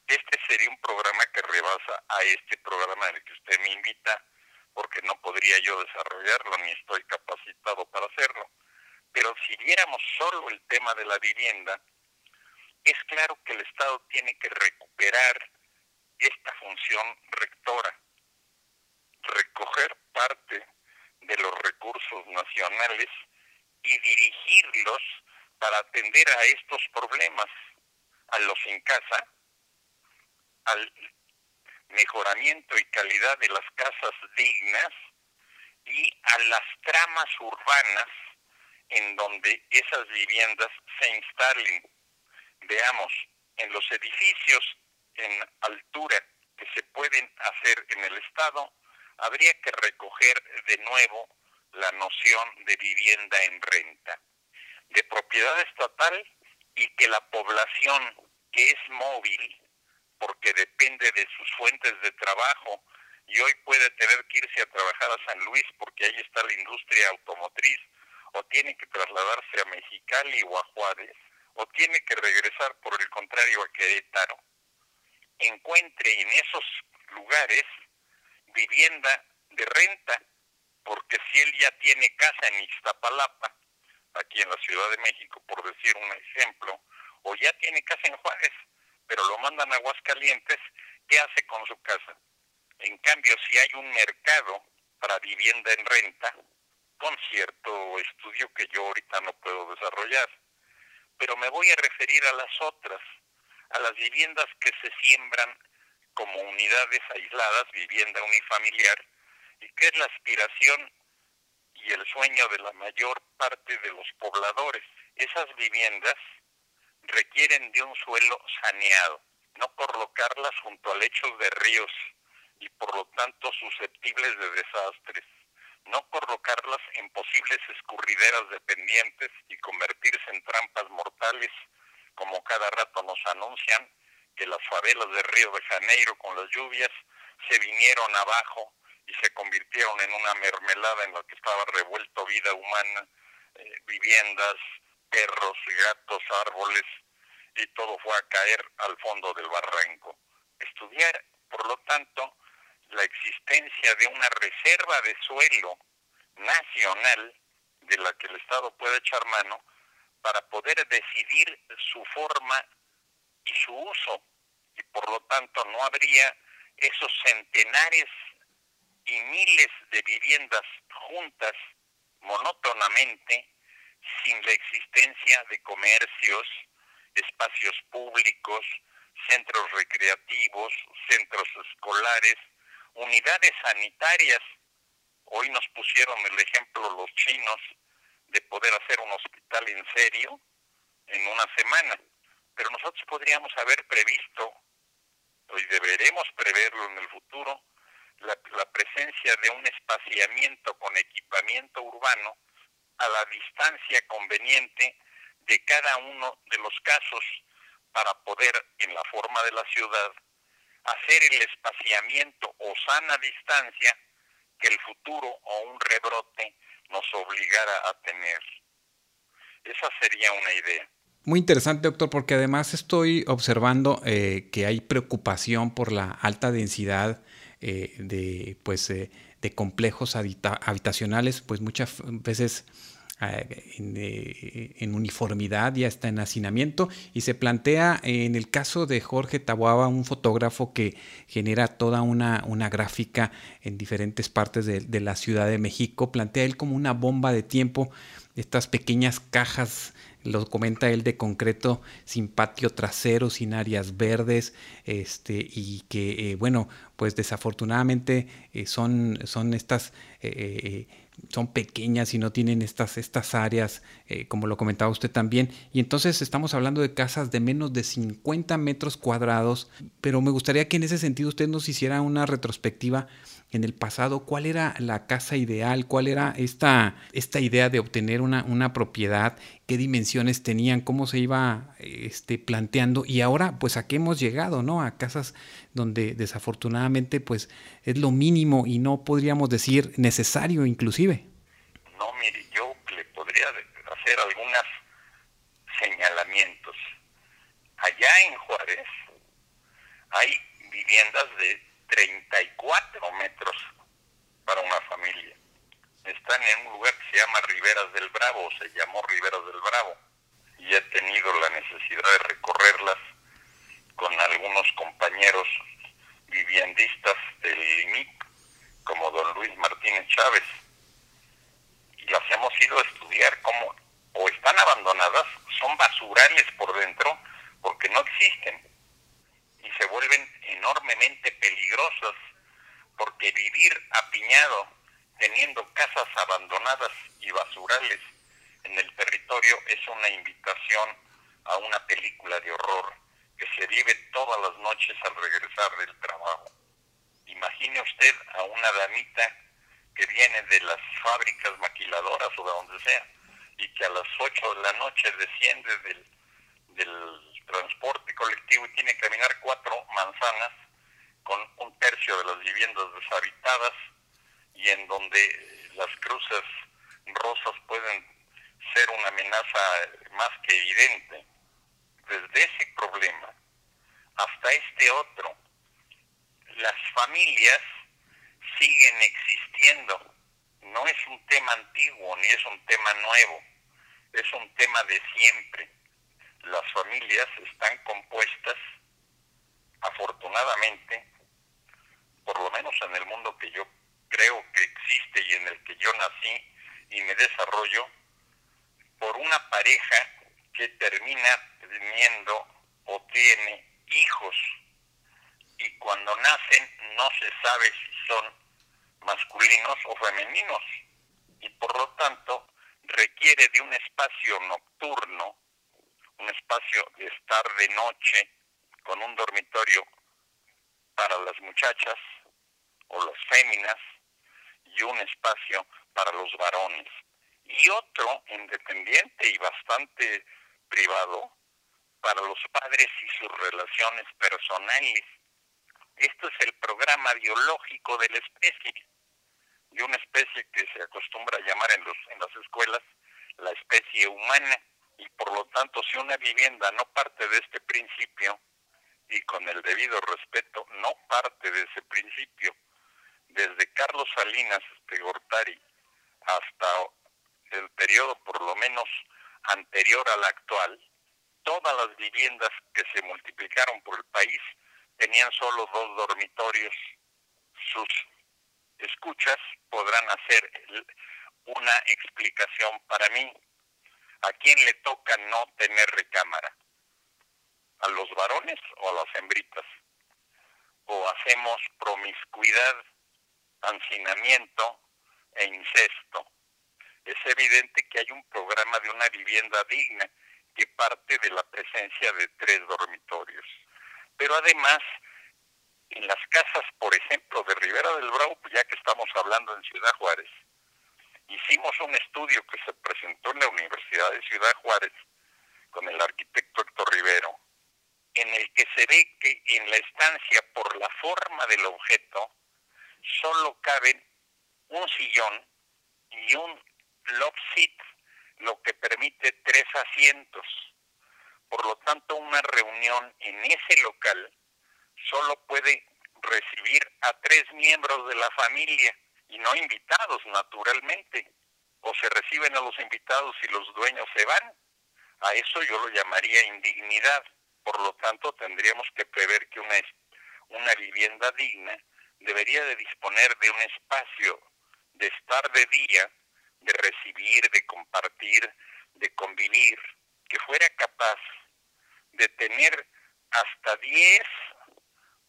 Este sería un programa que rebasa a este programa en el que usted me invita, porque no podría yo desarrollarlo ni estoy capacitado para hacerlo. Pero si viéramos solo el tema de la vivienda, es claro que el Estado tiene que recuperar esta función rectora, recoger parte de los recursos nacionales y dirigirlos para atender a estos problemas, a los en casa, al mejoramiento y calidad de las casas dignas y a las tramas urbanas en donde esas viviendas se instalen. Veamos, en los edificios en altura que se pueden hacer en el Estado, habría que recoger de nuevo la noción de vivienda en renta, de propiedad estatal y que la población que es móvil, porque depende de sus fuentes de trabajo, y hoy puede tener que irse a trabajar a San Luis porque ahí está la industria automotriz, o tiene que trasladarse a Mexicali o a Juárez, o tiene que regresar por el contrario a Querétaro, encuentre en esos lugares vivienda de renta, porque si él ya tiene casa en Iztapalapa, aquí en la Ciudad de México, por decir un ejemplo, o ya tiene casa en Juárez, pero lo mandan a Aguascalientes, ¿qué hace con su casa? En cambio, si hay un mercado para vivienda en renta, con cierto estudio que yo ahorita no puedo desarrollar, pero me voy a referir a las otras, a las viviendas que se siembran como unidades aisladas, vivienda unifamiliar, y que es la aspiración y el sueño de la mayor parte de los pobladores. Esas viviendas requieren de un suelo saneado, no colocarlas junto a lechos de ríos y por lo tanto susceptibles de desastres, no colocarlas en posibles escurrideras dependientes y convertirse en trampas mortales como cada rato nos anuncian que las favelas de Río de Janeiro con las lluvias se vinieron abajo y se convirtieron en una mermelada en la que estaba revuelto vida humana, eh, viviendas, perros, gatos, árboles, y todo fue a caer al fondo del barranco. Estudiar, por lo tanto, la existencia de una reserva de suelo nacional de la que el Estado puede echar mano para poder decidir su forma y su uso. Y por lo tanto no habría esos centenares y miles de viviendas juntas monótonamente sin la existencia de comercios, espacios públicos, centros recreativos, centros escolares, unidades sanitarias. Hoy nos pusieron el ejemplo los chinos de poder hacer un hospital en serio en una semana. Pero nosotros podríamos haber previsto, y deberemos preverlo en el futuro, la, la presencia de un espaciamiento con equipamiento urbano a la distancia conveniente de cada uno de los casos para poder, en la forma de la ciudad, hacer el espaciamiento o sana distancia que el futuro o un rebrote nos obligara a tener. Esa sería una idea. Muy interesante, doctor, porque además estoy observando eh, que hay preocupación por la alta densidad eh, de, pues, eh, de complejos habitacionales, pues muchas veces en, uniformidad, ya está en hacinamiento. Y se plantea en el caso de Jorge Tabuaba, un fotógrafo que genera toda una, una gráfica en diferentes partes de, de, la Ciudad de México, plantea él como una bomba de tiempo estas pequeñas cajas lo comenta él de concreto, sin patio trasero, sin áreas verdes, este, y que, eh, bueno, pues desafortunadamente eh, son, son estas son pequeñas y no tienen estas, estas áreas, eh, como lo comentaba usted también. Y entonces estamos hablando de casas de menos de 50 metros cuadrados, pero me gustaría que en ese sentido usted nos hiciera una retrospectiva en el pasado, cuál era la casa ideal, cuál era esta, esta idea de obtener una, una propiedad, qué dimensiones tenían, cómo se iba este, planteando y ahora pues a qué hemos llegado, ¿no? A casas donde desafortunadamente pues es lo mínimo y no podríamos decir necesario inclusive. No, mire, yo le podría hacer algunos señalamientos. Allá en Juárez hay viviendas de 34 metros para una familia. Están en un lugar que se llama Riberas del Bravo, se llamó Riberas del Bravo, y he tenido la necesidad de recorrerlas con algunos compañeros viviendistas del IMIC, como don Luis Martínez Chávez, y las hemos ido a estudiar como o están abandonadas, son basurales por dentro, porque no existen y se vuelven enormemente peligrosas porque vivir apiñado teniendo casas abandonadas y basurales en el territorio es una invitación a una película de horror que se vive todas las noches al regresar del trabajo. Imagine usted a una damita que viene de las fábricas maquiladoras o de donde sea y que a las 8 de la noche desciende del, del transporte colectivo y tiene que caminar cuatro manzanas con un tercio de las viviendas deshabitadas y en donde las cruces rosas pueden ser una amenaza más que evidente. Desde ese problema hasta este otro, las familias siguen existiendo. No es un tema antiguo ni es un tema nuevo, es un tema de siempre las familias están compuestas, afortunadamente, por lo menos en el mundo que yo creo que existe y en el que yo nací y me desarrollo, por una pareja que termina teniendo o tiene hijos. Y cuando nacen no se sabe si son masculinos o femeninos. Y por lo tanto requiere de un espacio nocturno un espacio de estar de noche con un dormitorio para las muchachas o las féminas y un espacio para los varones y otro independiente y bastante privado para los padres y sus relaciones personales. Esto es el programa biológico de la especie, de una especie que se acostumbra a llamar en, los, en las escuelas la especie humana por lo tanto si una vivienda no parte de este principio y con el debido respeto no parte de ese principio, desde Carlos Salinas de Gortari hasta el periodo por lo menos anterior al actual, todas las viviendas que se multiplicaron por el país tenían solo dos dormitorios. Sus escuchas podrán hacer una explicación para mí ¿A quién le toca no tener recámara? ¿A los varones o a las hembritas? ¿O hacemos promiscuidad, ancinamiento e incesto? Es evidente que hay un programa de una vivienda digna que parte de la presencia de tres dormitorios. Pero además, en las casas, por ejemplo, de Rivera del Bravo, ya que estamos hablando en Ciudad Juárez, hicimos un estudio que se presentó en la Universidad de Ciudad Juárez con el arquitecto Héctor Rivero, en el que se ve que en la estancia, por la forma del objeto, solo caben un sillón y un love seat, lo que permite tres asientos. Por lo tanto, una reunión en ese local solo puede recibir a tres miembros de la familia y no invitados naturalmente. O se reciben a los invitados y los dueños se van. A eso yo lo llamaría indignidad. Por lo tanto, tendríamos que prever que una, una vivienda digna debería de disponer de un espacio de estar de día, de recibir, de compartir, de convivir, que fuera capaz de tener hasta 10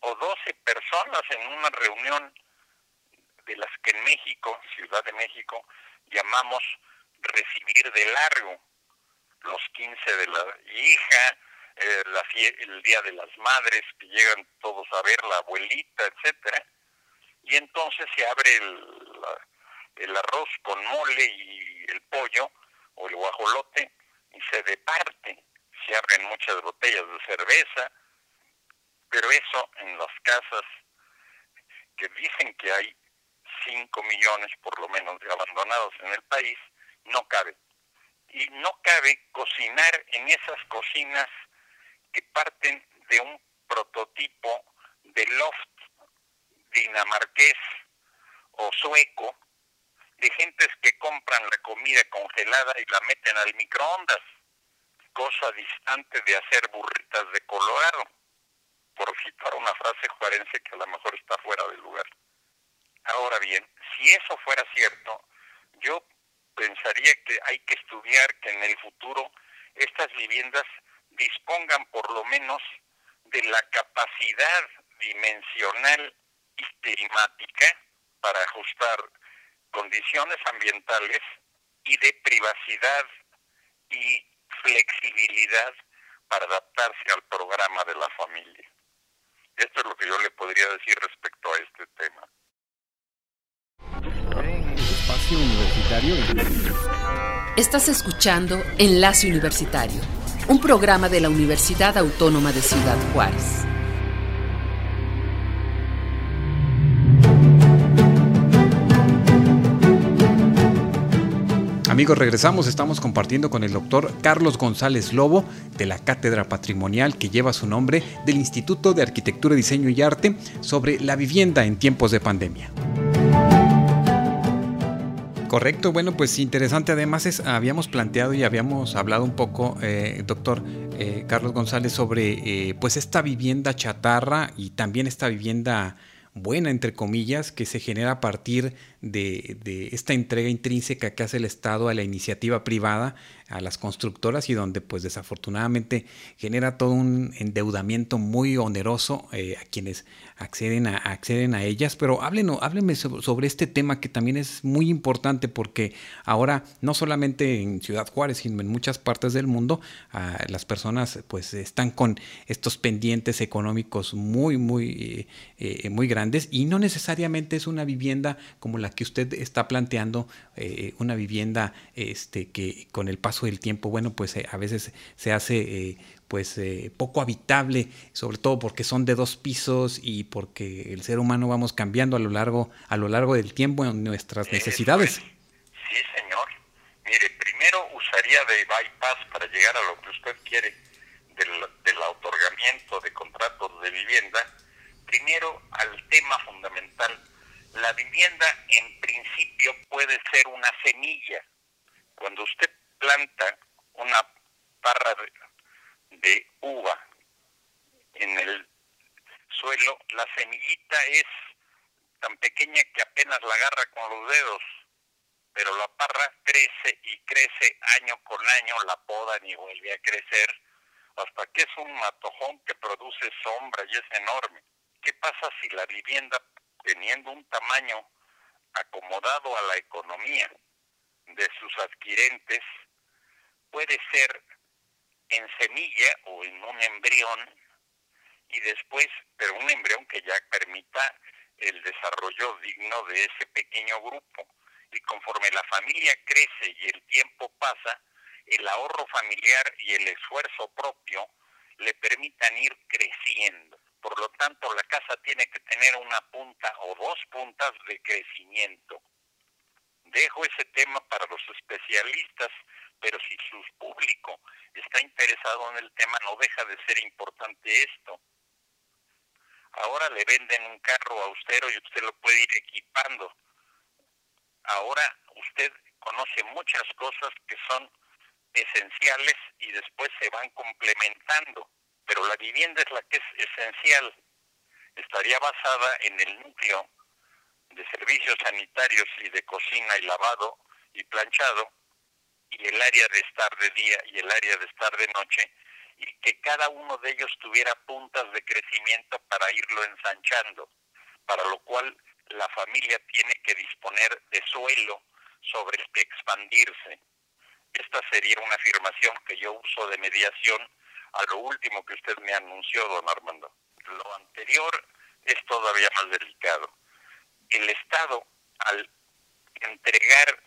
o 12 personas en una reunión de las que en México, Ciudad de México, llamamos recibir de largo. Los 15 de la hija, eh, el Día de las Madres, que llegan todos a ver la abuelita, etcétera, y entonces se abre el, el arroz con mole y el pollo o el guajolote y se departe, se abren muchas botellas de cerveza, pero eso en las casas que dicen que hay 5 millones por lo menos de abandonados en el país, no cabe. Y no cabe cocinar en esas cocinas que parten de un prototipo de loft dinamarqués o sueco, de gentes que compran la comida congelada y la meten al microondas, cosa distante de hacer burritas de Colorado, por citar una frase juarense que a lo mejor está fuera de lugar. Ahora bien, si eso fuera cierto, yo pensaría que hay que estudiar que en el futuro estas viviendas dispongan por lo menos de la capacidad dimensional y climática para ajustar condiciones ambientales y de privacidad y flexibilidad para adaptarse al programa de la familia. Esto es lo que yo le podría decir respecto Universitario. Estás escuchando Enlace Universitario, un programa de la Universidad Autónoma de Ciudad Juárez. Amigos, regresamos, estamos compartiendo con el doctor Carlos González Lobo de la Cátedra Patrimonial que lleva su nombre del Instituto de Arquitectura, Diseño y Arte sobre la vivienda en tiempos de pandemia. Correcto, bueno, pues interesante. Además, es, habíamos planteado y habíamos hablado un poco, eh, doctor eh, Carlos González, sobre eh, pues esta vivienda chatarra y también esta vivienda buena, entre comillas, que se genera a partir de, de, esta entrega intrínseca que hace el Estado a la iniciativa privada, a las constructoras y donde pues desafortunadamente genera todo un endeudamiento muy oneroso a quienes acceden a, acceden a ellas, pero háblenos, háblenme sobre este tema que también es muy importante porque ahora no solamente en Ciudad Juárez, sino en muchas partes del mundo, las personas pues están con estos pendientes económicos muy, muy, eh, eh, muy grandes y no necesariamente es una vivienda como la que usted está planteando, eh, una vivienda este, que con el paso del tiempo, bueno, pues a veces se hace pues eh, poco habitable, sobre todo porque son de dos pisos y porque el ser humano vamos cambiando a lo largo a lo largo del tiempo en nuestras necesidades. Sí, señor. Mire, primero usaría de bypass para llegar a lo que usted quiere del, del otorgamiento de contratos de vivienda. Primero al tema fundamental. La vivienda en principio puede ser una semilla. Cuando usted planta una parra de, de uva en el suelo, la semillita es tan pequeña que apenas la agarra con los dedos, pero la parra crece y crece año con año, la podan y vuelve a crecer, hasta que es un matojón que produce sombra y es enorme. ¿Qué pasa si la vivienda, teniendo un tamaño acomodado a la economía de sus adquirentes, puede ser en semilla o en un embrión y después, pero un embrión que ya permita el desarrollo digno de ese pequeño grupo. Y conforme la familia crece y el tiempo pasa, el ahorro familiar y el esfuerzo propio le permitan ir creciendo. Por lo tanto, la casa tiene que tener una punta o dos puntas de crecimiento. Dejo ese tema para los especialistas pero si su público está interesado en el tema, no deja de ser importante esto. Ahora le venden un carro austero y usted lo puede ir equipando. Ahora usted conoce muchas cosas que son esenciales y después se van complementando, pero la vivienda es la que es esencial. Estaría basada en el núcleo de servicios sanitarios y de cocina y lavado y planchado, y el área de estar de día y el área de estar de noche, y que cada uno de ellos tuviera puntas de crecimiento para irlo ensanchando, para lo cual la familia tiene que disponer de suelo sobre el que expandirse. Esta sería una afirmación que yo uso de mediación a lo último que usted me anunció, don Armando. Lo anterior es todavía más delicado. El Estado, al entregar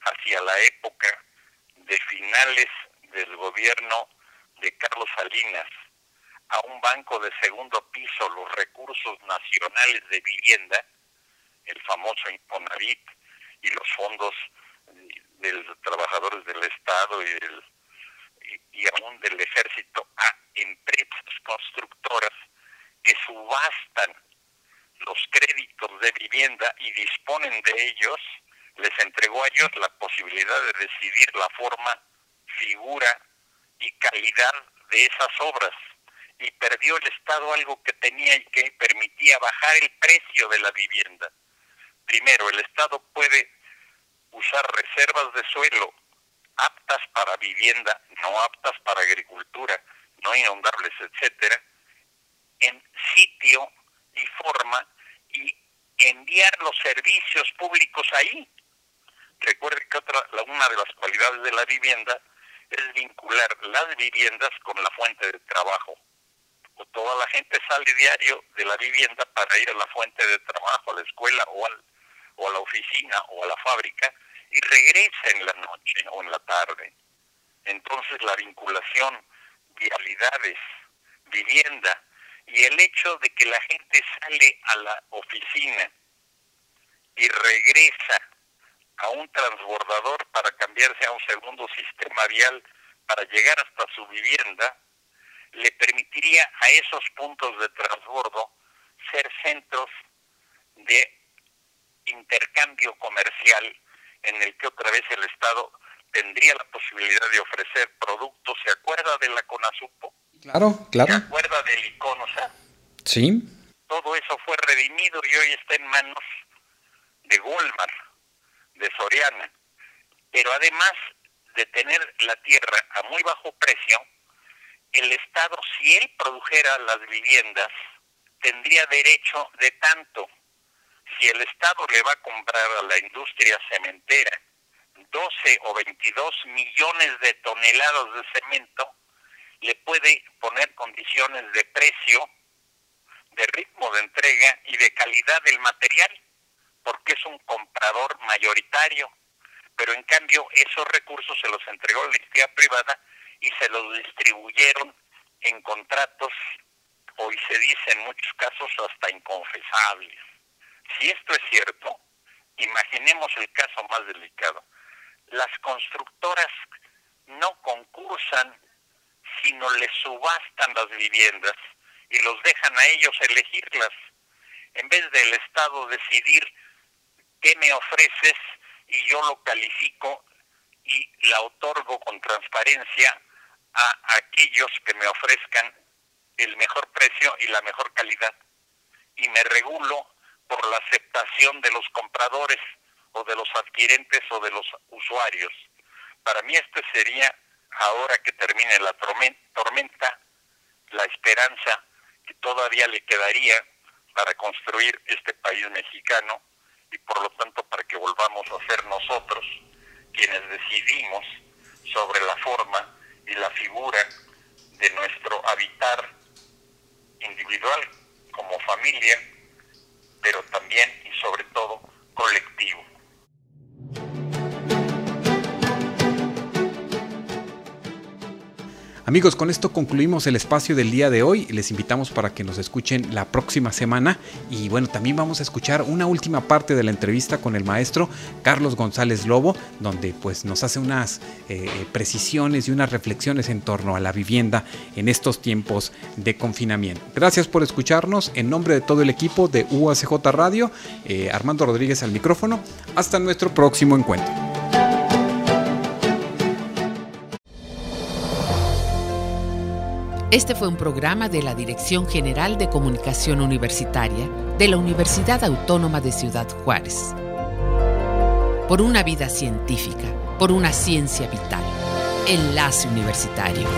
hacia la época de finales del gobierno de Carlos Salinas a un banco de segundo piso los recursos nacionales de vivienda, el famoso Infonavit y los fondos de los trabajadores del Estado y, y aún del ejército a empresas constructoras que subastan los créditos de vivienda y disponen de ellos, les entregó a ellos la posibilidad de decidir la forma, figura y calidad de esas obras. Y perdió el Estado algo que tenía y que permitía bajar el precio de la vivienda. Primero, el Estado puede usar reservas de suelo aptas para vivienda, no aptas para agricultura, no inundables, etcétera, en sitio y forma y enviar los servicios públicos ahí. Recuerde que otra, una de las cualidades de la vivienda es vincular las viviendas con la fuente de trabajo. Toda la gente sale diario de la vivienda para ir a la fuente de trabajo, a la escuela o, al, o a la oficina o a la fábrica y regresa en la noche o en la tarde. Entonces la vinculación, vialidades, vivienda y el hecho de que la gente sale a la oficina y regresa a un transbordador para cambiarse a un segundo sistema vial para llegar hasta su vivienda, le permitiría a esos puntos de transbordo ser centros de intercambio comercial en el que otra vez el Estado tendría la posibilidad de ofrecer productos. ¿Se acuerda de la CONASUPO? Claro, claro. ¿Se acuerda del ICONOSA? Sí. Todo eso fue redimido y hoy está en manos de Walmart, de Soriana. Pero además de tener la tierra a muy bajo precio, el Estado, si él produjera las viviendas, tendría derecho de tanto. Si el Estado le va a comprar a la industria cementera 12 o 22 millones de toneladas de cemento, le puede poner condiciones de precio, de ritmo de entrega y de calidad del material, porque es un comprador mayoritario. Pero en cambio esos recursos se los entregó la entidad privada y se los distribuyeron en contratos, hoy se dice en muchos casos hasta inconfesables. Si esto es cierto, imaginemos el caso más delicado. Las constructoras no concursan, sino les subastan las viviendas y los dejan a ellos elegirlas. En vez del Estado decidir qué me ofreces y yo lo califico y la otorgo con transparencia a aquellos que me ofrezcan el mejor precio y la mejor calidad. Y me regulo por la aceptación de los compradores o de los adquirentes o de los usuarios. Para mí este sería, ahora que termine la tormenta, la esperanza que todavía le quedaría para construir este país mexicano y por lo tanto para que volvamos a ser nosotros quienes decidimos sobre la forma y la figura de nuestro habitar individual como familia, pero también y sobre todo colectivo. Amigos, con esto concluimos el espacio del día de hoy. Les invitamos para que nos escuchen la próxima semana. Y bueno, también vamos a escuchar una última parte de la entrevista con el maestro Carlos González Lobo, donde pues nos hace unas eh, precisiones y unas reflexiones en torno a la vivienda en estos tiempos de confinamiento. Gracias por escucharnos. En nombre de todo el equipo de UACJ Radio, eh, Armando Rodríguez al micrófono. Hasta nuestro próximo encuentro. Este fue un programa de la Dirección General de Comunicación Universitaria de la Universidad Autónoma de Ciudad Juárez. por una vida científica, por una ciencia vital. Enlace Universitario.